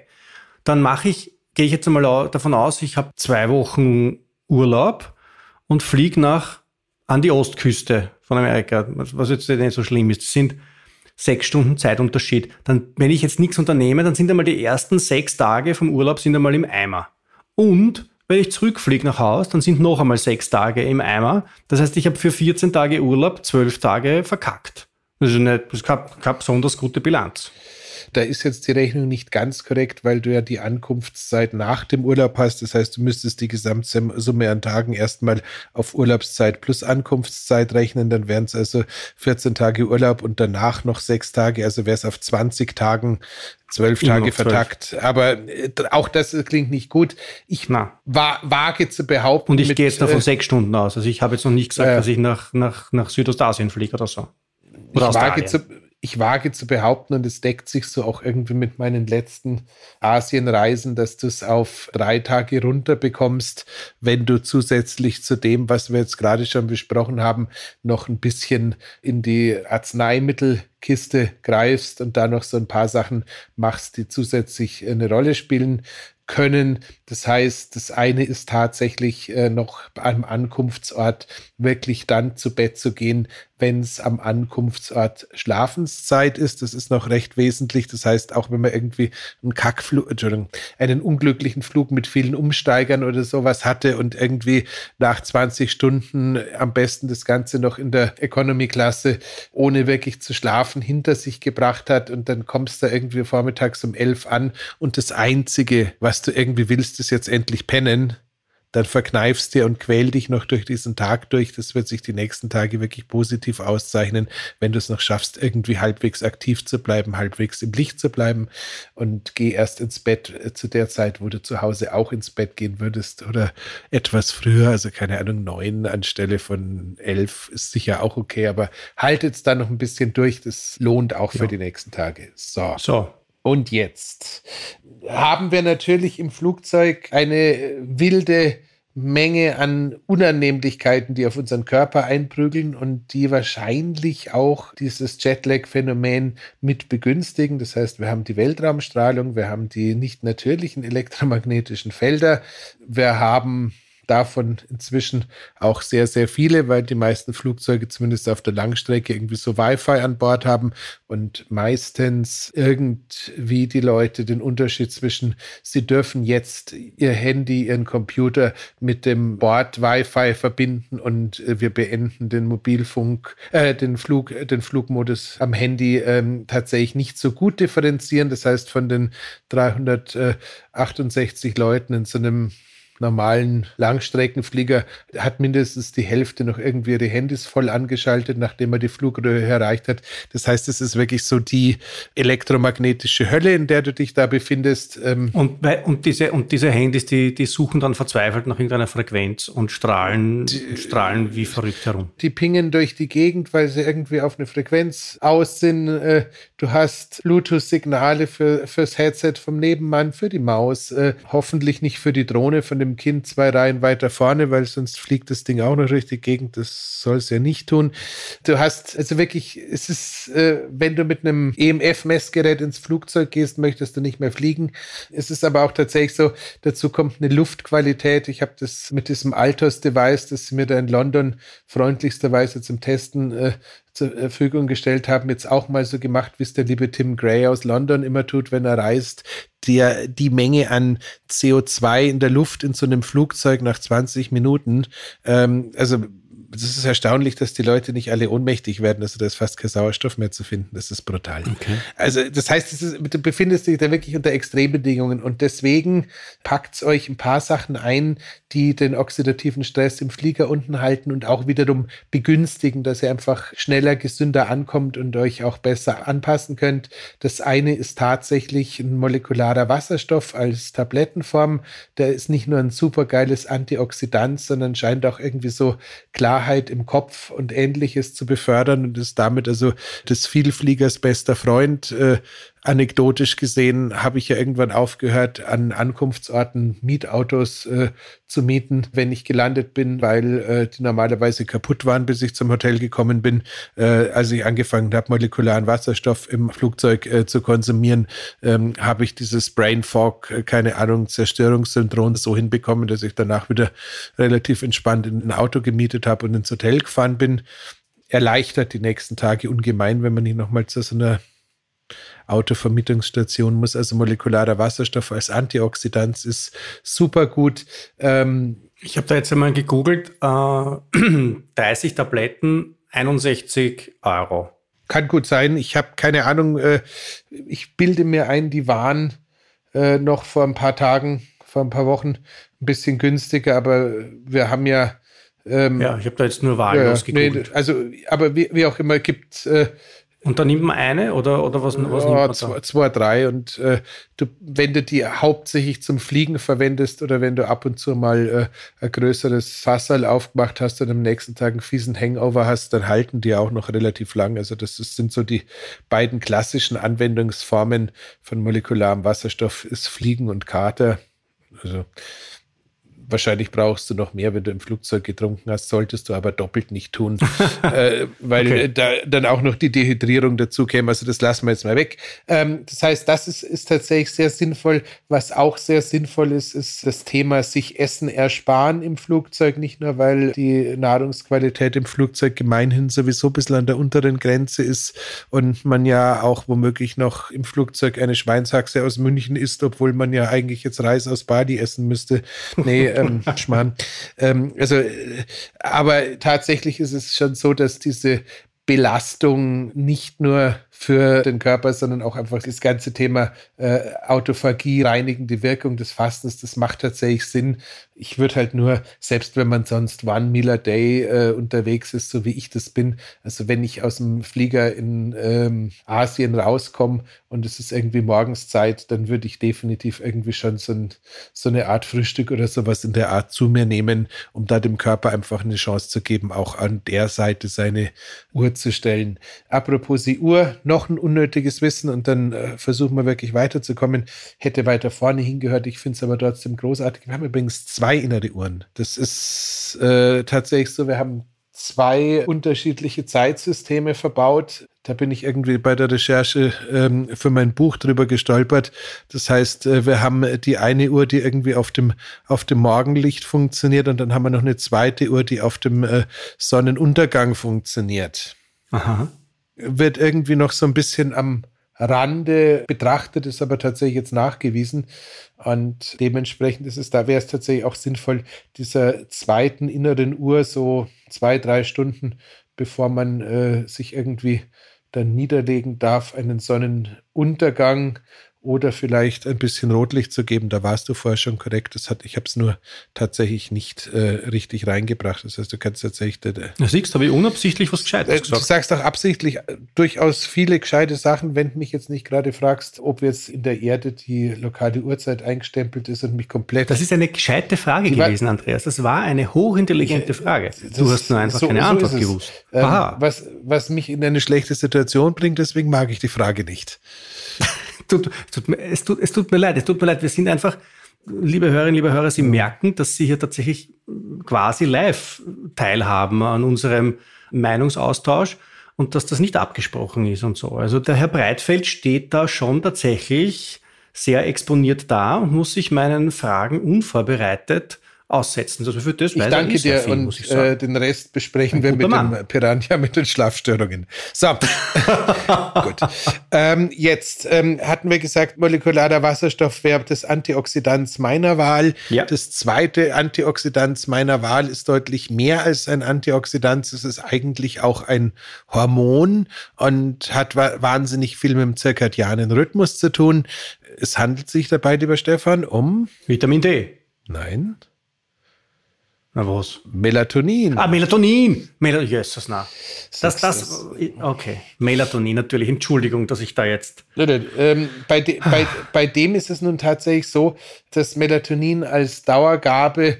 Dann mache ich, gehe ich jetzt einmal davon aus, ich habe zwei Wochen Urlaub und fliege nach an die Ostküste von Amerika, was jetzt nicht so schlimm ist. Das sind sechs Stunden Zeitunterschied. Dann, wenn ich jetzt nichts unternehme, dann sind einmal die ersten sechs Tage vom Urlaub sind einmal im Eimer. Und wenn ich zurückfliege nach Haus, dann sind noch einmal sechs Tage im Eimer. Das heißt, ich habe für 14 Tage Urlaub zwölf Tage verkackt. Das ist, nicht, das keine, keine besonders gute Bilanz. Da ist jetzt die Rechnung nicht ganz korrekt, weil du ja die Ankunftszeit nach dem Urlaub hast. Das heißt, du müsstest die Gesamtsumme an Tagen erstmal auf Urlaubszeit plus Ankunftszeit rechnen. Dann wären es also 14 Tage Urlaub und danach noch sechs Tage. Also wäre es auf 20 Tagen zwölf Tage vertagt. Aber äh, auch das klingt nicht gut. Ich Na. Wa wage zu behaupten. Und ich gehe jetzt davon äh, sechs Stunden aus. Also ich habe jetzt noch nicht gesagt, äh, dass ich nach, nach, nach Südostasien fliege oder so. Ich wage, zu, ich wage zu behaupten, und es deckt sich so auch irgendwie mit meinen letzten Asienreisen, dass du es auf drei Tage runter bekommst, wenn du zusätzlich zu dem, was wir jetzt gerade schon besprochen haben, noch ein bisschen in die Arzneimittelkiste greifst und da noch so ein paar Sachen machst, die zusätzlich eine Rolle spielen können. Das heißt, das eine ist tatsächlich äh, noch am Ankunftsort wirklich dann zu Bett zu gehen, wenn es am Ankunftsort Schlafenszeit ist. Das ist noch recht wesentlich. Das heißt, auch wenn man irgendwie einen Kackflug, Entschuldigung, einen unglücklichen Flug mit vielen Umsteigern oder sowas hatte und irgendwie nach 20 Stunden am besten das Ganze noch in der Economy-Klasse ohne wirklich zu schlafen hinter sich gebracht hat und dann kommst du irgendwie vormittags um elf an und das Einzige, was du irgendwie willst, ist jetzt endlich pennen dann verkneifst dir und quäl dich noch durch diesen Tag durch. Das wird sich die nächsten Tage wirklich positiv auszeichnen, wenn du es noch schaffst, irgendwie halbwegs aktiv zu bleiben, halbwegs im Licht zu bleiben und geh erst ins Bett äh, zu der Zeit, wo du zu Hause auch ins Bett gehen würdest oder etwas früher, also keine Ahnung, neun anstelle von elf ist sicher auch okay, aber haltet es dann noch ein bisschen durch. Das lohnt auch ja. für die nächsten Tage. So. So. Und jetzt haben wir natürlich im Flugzeug eine wilde Menge an Unannehmlichkeiten, die auf unseren Körper einprügeln und die wahrscheinlich auch dieses Jetlag-Phänomen mit begünstigen. Das heißt, wir haben die Weltraumstrahlung, wir haben die nicht natürlichen elektromagnetischen Felder, wir haben davon inzwischen auch sehr, sehr viele, weil die meisten Flugzeuge zumindest auf der Langstrecke irgendwie so Wi-Fi an Bord haben und meistens irgendwie die Leute den Unterschied zwischen, sie dürfen jetzt ihr Handy, ihren Computer mit dem Bord Wi-Fi verbinden und äh, wir beenden den Mobilfunk, äh, den Flug, den Flugmodus am Handy ähm, tatsächlich nicht so gut differenzieren. Das heißt, von den 368 Leuten in so einem normalen Langstreckenflieger hat mindestens die Hälfte noch irgendwie ihre Handys voll angeschaltet, nachdem er die Flughöhe erreicht hat. Das heißt, es ist wirklich so die elektromagnetische Hölle, in der du dich da befindest. Ähm und, und, diese, und diese Handys, die, die suchen dann verzweifelt nach irgendeiner Frequenz und strahlen, die, strahlen wie verrückt herum. Die pingen durch die Gegend, weil sie irgendwie auf eine Frequenz aus sind. Du hast Bluetooth-Signale für, fürs Headset vom Nebenmann, für die Maus, äh, hoffentlich nicht für die Drohne von dem Kind zwei Reihen weiter vorne, weil sonst fliegt das Ding auch noch durch die Gegend. Das soll es ja nicht tun. Du hast also wirklich, es ist, äh, wenn du mit einem EMF-Messgerät ins Flugzeug gehst, möchtest du nicht mehr fliegen. Es ist aber auch tatsächlich so, dazu kommt eine Luftqualität. Ich habe das mit diesem Altos-Device, das sie mir da in London freundlichsterweise zum Testen äh, zur Verfügung gestellt haben, jetzt auch mal so gemacht, wie es der liebe Tim Gray aus London immer tut, wenn er reist, der die Menge an CO2 in der Luft in so einem Flugzeug nach 20 Minuten, ähm, also es ist erstaunlich, dass die Leute nicht alle ohnmächtig werden. Also da ist fast kein Sauerstoff mehr zu finden. Das ist brutal. Okay. Also das heißt, ist, du befindest dich da wirklich unter Extrembedingungen und deswegen packt euch ein paar Sachen ein, die den oxidativen Stress im Flieger unten halten und auch wiederum begünstigen, dass ihr einfach schneller, gesünder ankommt und euch auch besser anpassen könnt. Das eine ist tatsächlich ein molekularer Wasserstoff als Tablettenform. Der ist nicht nur ein supergeiles Antioxidant, sondern scheint auch irgendwie so Klarheit im Kopf und ähnliches zu befördern und ist damit also des Vielfliegers bester Freund. Äh, anekdotisch gesehen habe ich ja irgendwann aufgehört, an Ankunftsorten Mietautos äh, zu mieten, wenn ich gelandet bin, weil äh, die normalerweise kaputt waren, bis ich zum Hotel gekommen bin. Äh, als ich angefangen habe, molekularen Wasserstoff im Flugzeug äh, zu konsumieren, ähm, habe ich dieses Brain Fog, äh, keine Ahnung, Zerstörungssyndrom so hinbekommen, dass ich danach wieder relativ entspannt in ein Auto gemietet habe und ins Hotel gefahren bin. Erleichtert die nächsten Tage ungemein, wenn man nicht nochmal zu so einer Autovermietungsstation muss also molekularer Wasserstoff als Antioxidant ist super gut. Ähm, ich habe da jetzt einmal gegoogelt, äh, 30 Tabletten, 61 Euro. Kann gut sein. Ich habe keine Ahnung. Äh, ich bilde mir ein, die waren äh, noch vor ein paar Tagen, vor ein paar Wochen ein bisschen günstiger, aber wir haben ja ähm, ja, ich habe da jetzt nur wahllos ja. Nee, also, aber wie, wie, auch immer, gibt äh, und da nimmt man eine oder, oder was, was ja, zwei, zwei, drei. Und äh, du, wenn du die hauptsächlich zum Fliegen verwendest oder wenn du ab und zu mal äh, ein größeres Fassal aufgemacht hast und am nächsten Tag einen fiesen Hangover hast, dann halten die auch noch relativ lang. Also das, das sind so die beiden klassischen Anwendungsformen von molekularem Wasserstoff, ist Fliegen und Kater. Also wahrscheinlich brauchst du noch mehr, wenn du im Flugzeug getrunken hast, solltest du aber doppelt nicht tun, äh, weil okay. da dann auch noch die Dehydrierung dazu käme. Also das lassen wir jetzt mal weg. Ähm, das heißt, das ist, ist tatsächlich sehr sinnvoll. Was auch sehr sinnvoll ist, ist das Thema sich Essen ersparen im Flugzeug. Nicht nur, weil die Nahrungsqualität im Flugzeug gemeinhin sowieso ein bisschen an der unteren Grenze ist und man ja auch womöglich noch im Flugzeug eine Schweinshaxe aus München isst, obwohl man ja eigentlich jetzt Reis aus Badi essen müsste. Nee, ähm, Schmarrn. Ähm, also, äh, aber tatsächlich ist es schon so, dass diese Belastung nicht nur für den Körper, sondern auch einfach das ganze Thema äh, Autophagie, reinigende Wirkung des Fastens, das macht tatsächlich Sinn. Ich würde halt nur, selbst wenn man sonst one meal a day äh, unterwegs ist, so wie ich das bin, also wenn ich aus dem Flieger in ähm, Asien rauskomme und es ist irgendwie Morgenszeit, dann würde ich definitiv irgendwie schon so, ein, so eine Art Frühstück oder sowas in der Art zu mir nehmen, um da dem Körper einfach eine Chance zu geben, auch an der Seite seine Uhr zu stellen. Apropos die Uhr, noch ein unnötiges Wissen und dann äh, versuchen wir wirklich weiterzukommen. Hätte weiter vorne hingehört. Ich finde es aber trotzdem großartig. Wir haben übrigens zwei innere Uhren. Das ist äh, tatsächlich so. Wir haben zwei unterschiedliche Zeitsysteme verbaut. Da bin ich irgendwie bei der Recherche ähm, für mein Buch drüber gestolpert. Das heißt, äh, wir haben die eine Uhr, die irgendwie auf dem, auf dem Morgenlicht funktioniert und dann haben wir noch eine zweite Uhr, die auf dem äh, Sonnenuntergang funktioniert. Aha wird irgendwie noch so ein bisschen am Rande betrachtet, ist aber tatsächlich jetzt nachgewiesen. Und dementsprechend ist es, da wäre es tatsächlich auch sinnvoll, dieser zweiten inneren Uhr so zwei, drei Stunden, bevor man äh, sich irgendwie dann niederlegen darf, einen Sonnenuntergang oder vielleicht ein bisschen Rotlicht zu geben. Da warst du vorher schon korrekt. Das hat, ich habe es nur tatsächlich nicht äh, richtig reingebracht. Das heißt, du kannst tatsächlich. Äh, du siehst, habe ich unabsichtlich was Gescheites äh, gesagt. Du sagst auch absichtlich äh, durchaus viele gescheite Sachen, wenn du mich jetzt nicht gerade fragst, ob jetzt in der Erde die lokale Uhrzeit eingestempelt ist und mich komplett. Das ist eine gescheite Frage gewesen, Andreas. Das war eine hochintelligente Frage. Du hast nur einfach so, keine so Antwort gewusst. Ähm, was, was mich in eine schlechte Situation bringt, deswegen mag ich die Frage nicht. tut, tut, es, tut, es tut mir leid, es tut mir leid. Wir sind einfach, liebe Hörerinnen, liebe Hörer, Sie merken, dass Sie hier tatsächlich quasi live teilhaben an unserem Meinungsaustausch und dass das nicht abgesprochen ist und so. Also der Herr Breitfeld steht da schon tatsächlich sehr exponiert da und muss sich meinen Fragen unvorbereitet aussetzen. Also für das ich danke dir viel, und äh, den Rest besprechen wir mit Mann. dem Piranha mit den Schlafstörungen. So, gut. Ähm, jetzt ähm, hatten wir gesagt, molekularer Wasserstoff wäre das Antioxidant meiner Wahl. Ja. Das zweite Antioxidant meiner Wahl ist deutlich mehr als ein Antioxidant. Es ist eigentlich auch ein Hormon und hat wa wahnsinnig viel mit dem zirkadianen Rhythmus zu tun. Es handelt sich dabei, lieber Stefan, um Vitamin D. Nein. Na was? Melatonin. Ah, Melatonin. Mel Jesus, na. Das, das, okay. Melatonin natürlich. Entschuldigung, dass ich da jetzt. Ähm, bei, de, bei, bei dem ist es nun tatsächlich so, dass Melatonin als Dauergabe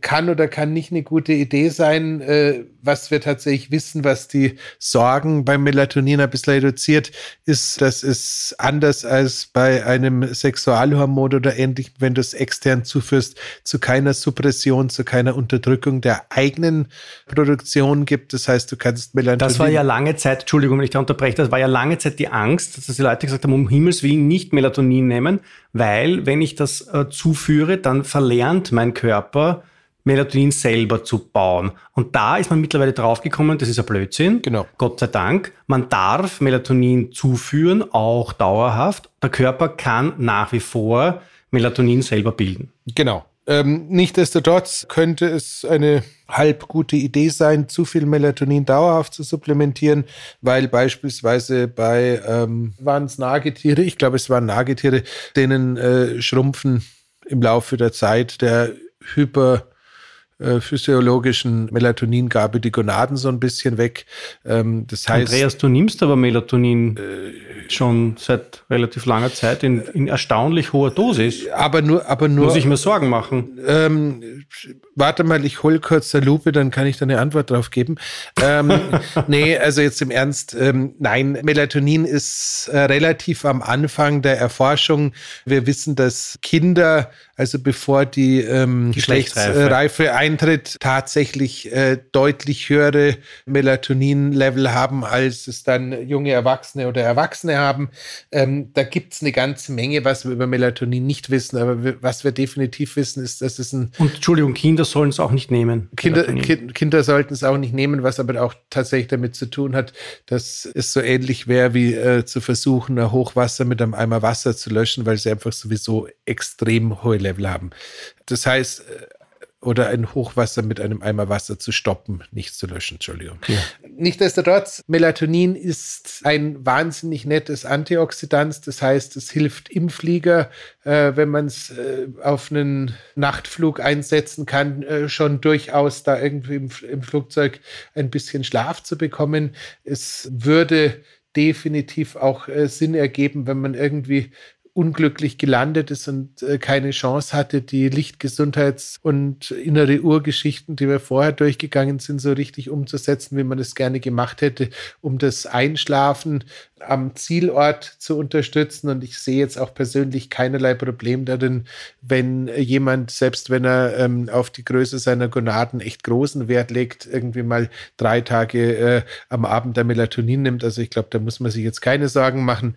kann oder kann nicht eine gute Idee sein. Äh, was wir tatsächlich wissen, was die Sorgen beim Melatonin ein bisschen reduziert, ist, dass es anders als bei einem Sexualhormon oder ähnlichem, wenn du es extern zuführst, zu keiner Suppression, zu keiner Unterdrückung der eigenen Produktion gibt. Das heißt, du kannst Melatonin. Das war ja lange Zeit, Entschuldigung, wenn ich da unterbreche, das war ja lange Zeit die Angst, dass die Leute gesagt haben, um Himmels Willen nicht Melatonin nehmen, weil wenn ich das äh, zuführe, dann verlernt mein Körper, Melatonin selber zu bauen. Und da ist man mittlerweile draufgekommen, das ist ein Blödsinn. Genau. Gott sei Dank. Man darf Melatonin zuführen, auch dauerhaft. Der Körper kann nach wie vor Melatonin selber bilden. Genau. Ähm, Nichtsdestotrotz könnte es eine halb gute Idee sein, zu viel Melatonin dauerhaft zu supplementieren, weil beispielsweise bei, ähm, waren es Nagetiere, ich glaube es waren Nagetiere, denen äh, schrumpfen im Laufe der Zeit der Hyper äh, physiologischen Melatoningabe die Gonaden so ein bisschen weg. Ähm, das heißt, Andreas, du nimmst aber Melatonin äh, schon seit relativ langer Zeit in, in, erstaunlich hoher Dosis. Aber nur, aber nur. Muss ich mir Sorgen machen? Ähm, warte mal, ich hole kurz der Lupe, dann kann ich da eine Antwort drauf geben. Ähm, nee, also jetzt im Ernst, ähm, nein, Melatonin ist äh, relativ am Anfang der Erforschung. Wir wissen, dass Kinder, also bevor die ähm, Geschlechtsreife eintritt, tatsächlich äh, deutlich höhere Melatonin-Level haben, als es dann junge Erwachsene oder Erwachsene haben. Ähm, da gibt es eine ganze Menge, was wir über Melatonin nicht wissen, aber was wir definitiv wissen, ist, dass es ein. Und Entschuldigung, Kinder sollen es auch nicht nehmen. Kinder, kind, Kinder sollten es auch nicht nehmen, was aber auch tatsächlich damit zu tun hat, dass es so ähnlich wäre, wie äh, zu versuchen, ein Hochwasser mit einem Eimer Wasser zu löschen, weil sie einfach sowieso extrem hohe Level haben. Das heißt, äh, oder ein Hochwasser mit einem Eimer Wasser zu stoppen, nicht zu löschen, Entschuldigung. Ja. Nichtsdestotrotz, Melatonin ist ein wahnsinnig nettes Antioxidant. Das heißt, es hilft im Flieger, äh, wenn man es äh, auf einen Nachtflug einsetzen kann, äh, schon durchaus da irgendwie im, im Flugzeug ein bisschen Schlaf zu bekommen. Es würde definitiv auch äh, Sinn ergeben, wenn man irgendwie unglücklich gelandet ist und äh, keine Chance hatte, die Lichtgesundheits- und innere Urgeschichten, die wir vorher durchgegangen sind, so richtig umzusetzen, wie man es gerne gemacht hätte, um das Einschlafen am Zielort zu unterstützen. Und ich sehe jetzt auch persönlich keinerlei Problem darin, wenn jemand, selbst wenn er ähm, auf die Größe seiner Gonaden echt großen Wert legt, irgendwie mal drei Tage äh, am Abend der Melatonin nimmt. Also ich glaube, da muss man sich jetzt keine Sorgen machen.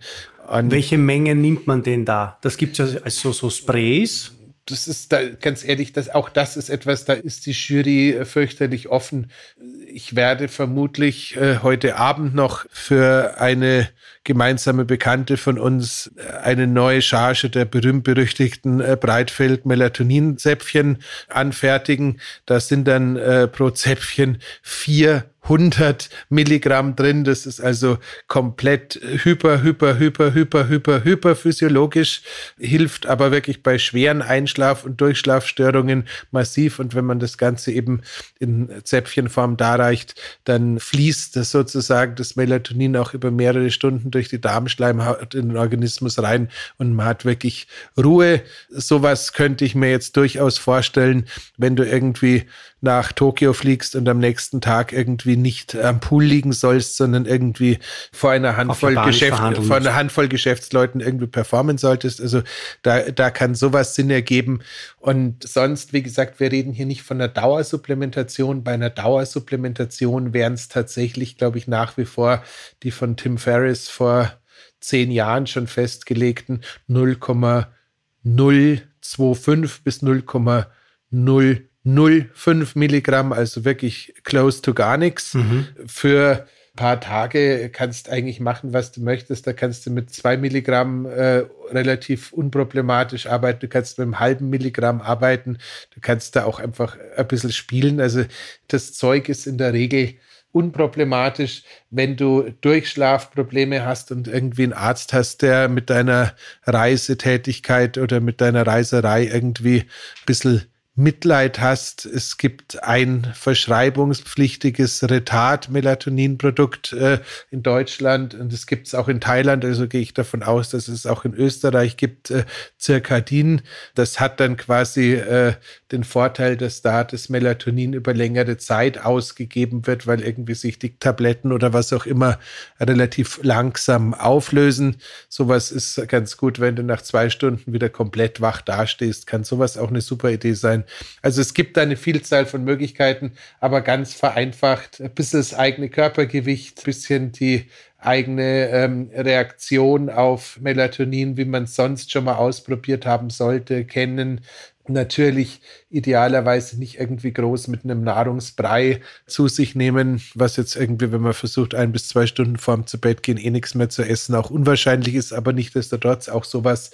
An Welche Menge nimmt man denn da? Das gibt es ja als so, so Sprays. Das ist da, ganz ehrlich, das, auch das ist etwas, da ist die Jury äh, fürchterlich offen. Ich werde vermutlich äh, heute Abend noch für eine gemeinsame Bekannte von uns äh, eine neue Charge der berühmt-berüchtigten äh, Breitfeld-Melatonin-Zäpfchen anfertigen. Da sind dann äh, pro Zäpfchen vier 100 Milligramm drin. Das ist also komplett hyper, hyper, hyper, hyper, hyper, hyper physiologisch, hilft aber wirklich bei schweren Einschlaf- und Durchschlafstörungen massiv. Und wenn man das Ganze eben in Zäpfchenform darreicht, dann fließt das sozusagen das Melatonin auch über mehrere Stunden durch die Darmschleimhaut in den Organismus rein und man hat wirklich Ruhe. Sowas könnte ich mir jetzt durchaus vorstellen, wenn du irgendwie nach Tokio fliegst und am nächsten Tag irgendwie nicht am Pool liegen sollst, sondern irgendwie vor einer Handvoll, Geschäft, vor einer Handvoll Geschäftsleuten irgendwie performen solltest. Also da, da kann sowas Sinn ergeben. Und sonst, wie gesagt, wir reden hier nicht von einer Dauersupplementation. Bei einer Dauersupplementation wären es tatsächlich, glaube ich, nach wie vor die von Tim Ferriss vor zehn Jahren schon festgelegten 0,025 bis 0,0 0,5 Milligramm, also wirklich close to gar nichts. Mhm. Für ein paar Tage kannst eigentlich machen, was du möchtest. Da kannst du mit zwei Milligramm äh, relativ unproblematisch arbeiten. Du kannst mit einem halben Milligramm arbeiten. Du kannst da auch einfach ein bisschen spielen. Also das Zeug ist in der Regel unproblematisch, wenn du Durchschlafprobleme hast und irgendwie einen Arzt hast, der mit deiner Reisetätigkeit oder mit deiner Reiserei irgendwie ein bisschen Mitleid hast. Es gibt ein verschreibungspflichtiges Retard-Melatonin-Produkt äh, in Deutschland und es gibt es auch in Thailand. Also gehe ich davon aus, dass es auch in Österreich gibt, äh, Circadin. Das hat dann quasi äh, den Vorteil, dass da das Melatonin über längere Zeit ausgegeben wird, weil irgendwie sich die Tabletten oder was auch immer relativ langsam auflösen. Sowas ist ganz gut, wenn du nach zwei Stunden wieder komplett wach dastehst. Kann sowas auch eine super Idee sein. Also es gibt eine Vielzahl von Möglichkeiten, aber ganz vereinfacht, ein bisschen das eigene Körpergewicht, ein bisschen die eigene ähm, Reaktion auf Melatonin, wie man es sonst schon mal ausprobiert haben sollte, kennen, natürlich idealerweise nicht irgendwie groß mit einem Nahrungsbrei zu sich nehmen, was jetzt irgendwie, wenn man versucht, ein bis zwei Stunden vorm zu Bett gehen, eh nichts mehr zu essen, auch unwahrscheinlich ist, aber nichtsdestotrotz auch sowas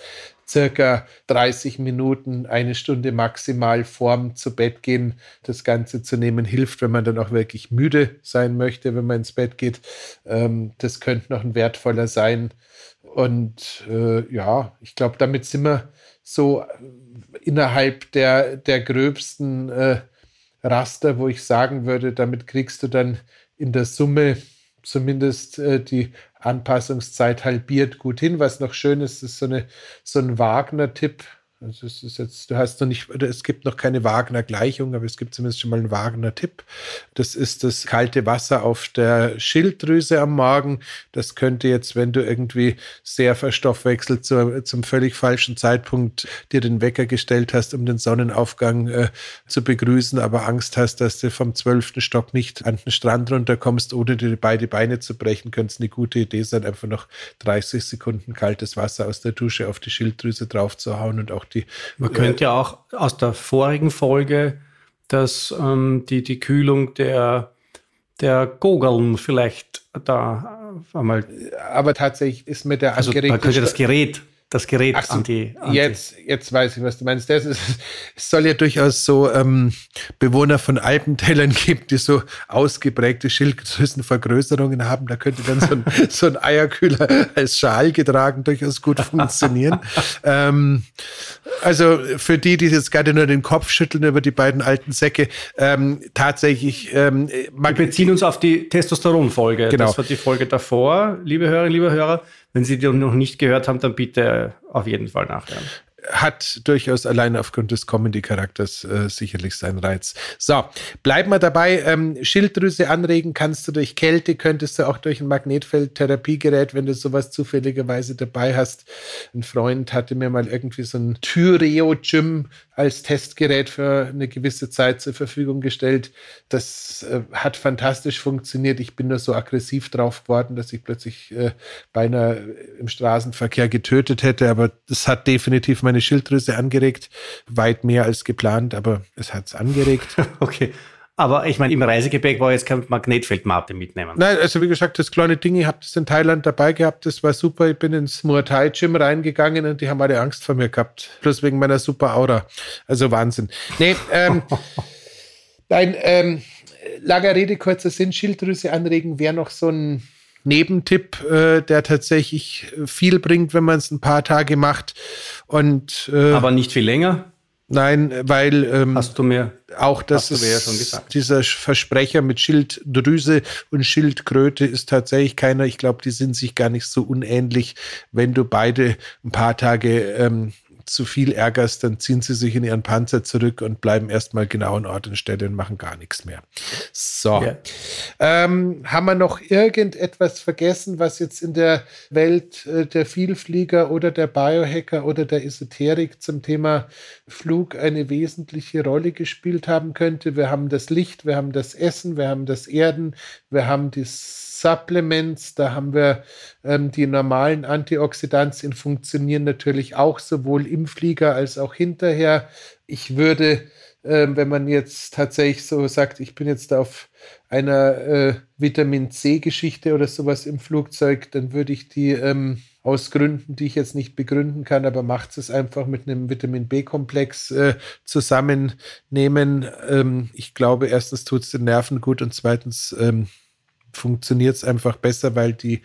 circa 30 Minuten, eine Stunde maximal vorm zu Bett gehen, das Ganze zu nehmen, hilft, wenn man dann auch wirklich müde sein möchte, wenn man ins Bett geht. Ähm, das könnte noch ein wertvoller sein. Und äh, ja, ich glaube, damit sind wir so innerhalb der, der gröbsten äh, Raster, wo ich sagen würde, damit kriegst du dann in der Summe zumindest äh, die Anpassungszeit halbiert gut hin. Was noch schön ist, ist so, eine, so ein Wagner-Tipp, also es ist jetzt, du hast noch nicht, es gibt noch keine Wagner-Gleichung, aber es gibt zumindest schon mal einen Wagner-Tipp. Das ist das kalte Wasser auf der Schilddrüse am Magen. Das könnte jetzt, wenn du irgendwie sehr verstoffwechselt zu, zum völlig falschen Zeitpunkt dir den Wecker gestellt hast, um den Sonnenaufgang äh, zu begrüßen, aber Angst hast, dass du vom zwölften Stock nicht an den Strand runterkommst, ohne dir beide Beine zu brechen, könnte es eine gute Idee sein, einfach noch 30 Sekunden kaltes Wasser aus der Dusche auf die Schilddrüse drauf zu hauen und auch die. Man könnte ja auch aus der vorigen Folge dass ähm, die, die Kühlung der, der Gogeln vielleicht da einmal. Aber tatsächlich ist mit der also Man könnte das Gerät das Gerät so, anti, anti, Jetzt, jetzt weiß ich, was du meinst. Das ist, es soll ja durchaus so ähm, Bewohner von Alpentälern geben, die so ausgeprägte Schilddrüsenvergrößerungen haben. Da könnte dann so ein, so ein Eierkühler als Schal getragen durchaus gut funktionieren. ähm, also für die, die jetzt gerade nur den Kopf schütteln über die beiden alten Säcke, ähm, tatsächlich. Ähm, Wir beziehen uns auf die Testosteron-Folge. Genau. Das war die Folge davor, liebe Hörerinnen, liebe Hörer. Wenn Sie die noch nicht gehört haben, dann bitte auf jeden Fall nachhören hat durchaus allein aufgrund des Comedy-Charakters äh, sicherlich seinen Reiz. So, bleiben wir dabei. Ähm, Schilddrüse anregen kannst du durch Kälte, könntest du auch durch ein Magnetfeld-Therapiegerät, wenn du sowas zufälligerweise dabei hast. Ein Freund hatte mir mal irgendwie so ein Tyreo-Gym als Testgerät für eine gewisse Zeit zur Verfügung gestellt. Das äh, hat fantastisch funktioniert. Ich bin nur so aggressiv drauf geworden, dass ich plötzlich äh, beinahe im Straßenverkehr getötet hätte, aber das hat definitiv mein meine Schilddrüse angeregt, weit mehr als geplant, aber es hat es angeregt. okay. Aber ich meine, im Reisegepäck war jetzt kein Magnetfeldmatte mitnehmen. Nein, also wie gesagt, das kleine Ding, ich habe das in Thailand dabei gehabt, das war super. Ich bin ins Muay Thai Gym reingegangen und die haben alle Angst vor mir gehabt. Plus wegen meiner super Aura. Also Wahnsinn. Nee, ähm, nein, ähm, Langer Rede, kurzer Sinn, Schilddrüse anregen wäre noch so ein Nebentipp, äh, der tatsächlich viel bringt, wenn man es ein paar Tage macht. Und, äh, Aber nicht viel länger? Nein, weil ähm, hast du mir auch das ist ja dieser Versprecher mit Schilddrüse und Schildkröte ist tatsächlich keiner. Ich glaube, die sind sich gar nicht so unähnlich. Wenn du beide ein paar Tage ähm, zu viel ärgerst, dann ziehen sie sich in ihren Panzer zurück und bleiben erstmal genau an Ort und Stelle und machen gar nichts mehr. So. Ja. Ähm, haben wir noch irgendetwas vergessen, was jetzt in der Welt äh, der Vielflieger oder der Biohacker oder der Esoterik zum Thema Flug eine wesentliche Rolle gespielt haben könnte? Wir haben das Licht, wir haben das Essen, wir haben das Erden, wir haben die Supplements, da haben wir ähm, die normalen Antioxidantien funktionieren natürlich auch sowohl im Flieger als auch hinterher. Ich würde, äh, wenn man jetzt tatsächlich so sagt, ich bin jetzt auf einer äh, Vitamin C-Geschichte oder sowas im Flugzeug, dann würde ich die ähm, aus Gründen, die ich jetzt nicht begründen kann, aber macht es einfach mit einem Vitamin B-Komplex äh, zusammennehmen. Ähm, ich glaube, erstens tut es den Nerven gut und zweitens ähm, funktioniert es einfach besser, weil die,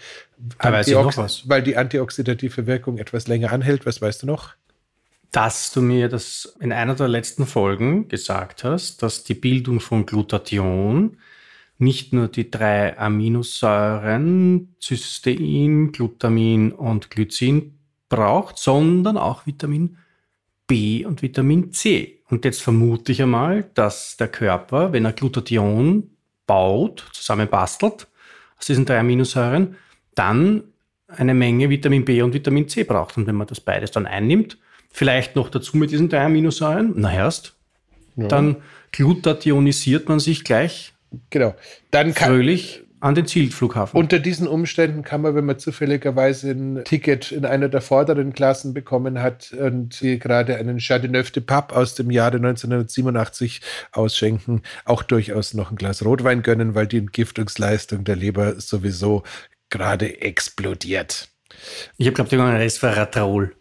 Antiox weil die antioxidative Wirkung etwas länger anhält. Was weißt du noch? Dass du mir das in einer der letzten Folgen gesagt hast, dass die Bildung von Glutathion nicht nur die drei Aminosäuren Cystein, Glutamin und Glycin braucht, sondern auch Vitamin B und Vitamin C. Und jetzt vermute ich einmal, dass der Körper, wenn er Glutathion baut, zusammenbastelt aus diesen drei Aminosäuren, dann eine Menge Vitamin B und Vitamin C braucht. Und wenn man das beides dann einnimmt, vielleicht noch dazu mit diesen drei Aminosäuren, na erst, ja. dann glutathionisiert man sich gleich genau. dann kann, fröhlich an den Zielflughafen. Unter diesen Umständen kann man, wenn man zufälligerweise ein Ticket in einer der vorderen Klassen bekommen hat und sie gerade einen Chardonnay de Pape aus dem Jahre 1987 ausschenken, auch durchaus noch ein Glas Rotwein gönnen, weil die Entgiftungsleistung der Leber sowieso gerade explodiert. Ich habe, glaube ich, ein Resveratrol.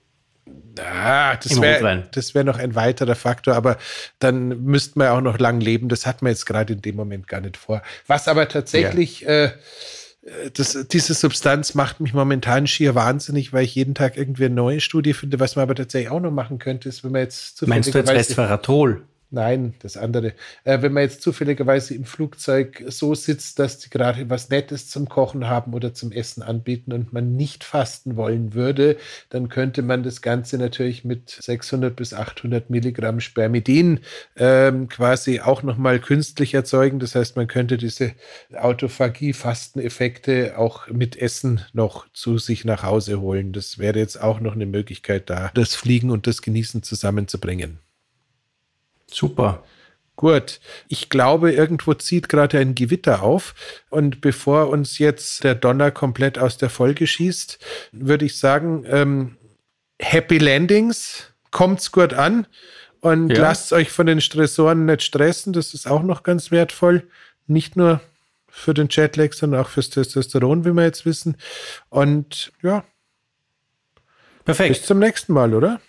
Ah, das wäre wär noch ein weiterer Faktor, aber dann müsste man auch noch lang leben. Das hat man jetzt gerade in dem Moment gar nicht vor. Was aber tatsächlich, ja. äh, das, diese Substanz macht mich momentan schier wahnsinnig, weil ich jeden Tag irgendwie eine neue Studie finde. Was man aber tatsächlich auch noch machen könnte, ist, wenn man jetzt Meinst du jetzt Resveratrol? Nein, das andere. Äh, wenn man jetzt zufälligerweise im Flugzeug so sitzt, dass die gerade was Nettes zum Kochen haben oder zum Essen anbieten und man nicht fasten wollen würde, dann könnte man das Ganze natürlich mit 600 bis 800 Milligramm Spermidin ähm, quasi auch nochmal künstlich erzeugen. Das heißt, man könnte diese Autophagie-Fasteneffekte auch mit Essen noch zu sich nach Hause holen. Das wäre jetzt auch noch eine Möglichkeit da, das Fliegen und das Genießen zusammenzubringen. Super. Gut, ich glaube, irgendwo zieht gerade ein Gewitter auf. Und bevor uns jetzt der Donner komplett aus der Folge schießt, würde ich sagen, ähm, Happy Landings, kommt's gut an und ja. lasst euch von den Stressoren nicht stressen. Das ist auch noch ganz wertvoll. Nicht nur für den Jetlag, sondern auch fürs Testosteron, wie wir jetzt wissen. Und ja. Perfekt. Bis zum nächsten Mal, oder?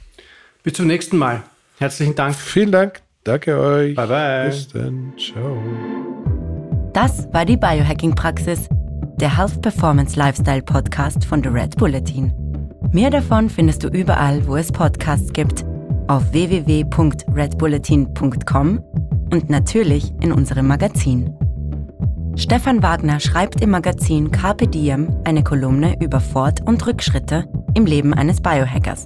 Bis zum nächsten Mal. Herzlichen Dank. Vielen Dank. Danke euch. Bye bye. Bis dann. Ciao. Das war die Biohacking Praxis, der Health Performance Lifestyle Podcast von The Red Bulletin. Mehr davon findest du überall, wo es Podcasts gibt, auf www.redbulletin.com und natürlich in unserem Magazin. Stefan Wagner schreibt im Magazin Carpe Diem eine Kolumne über Fort- und Rückschritte im Leben eines Biohackers.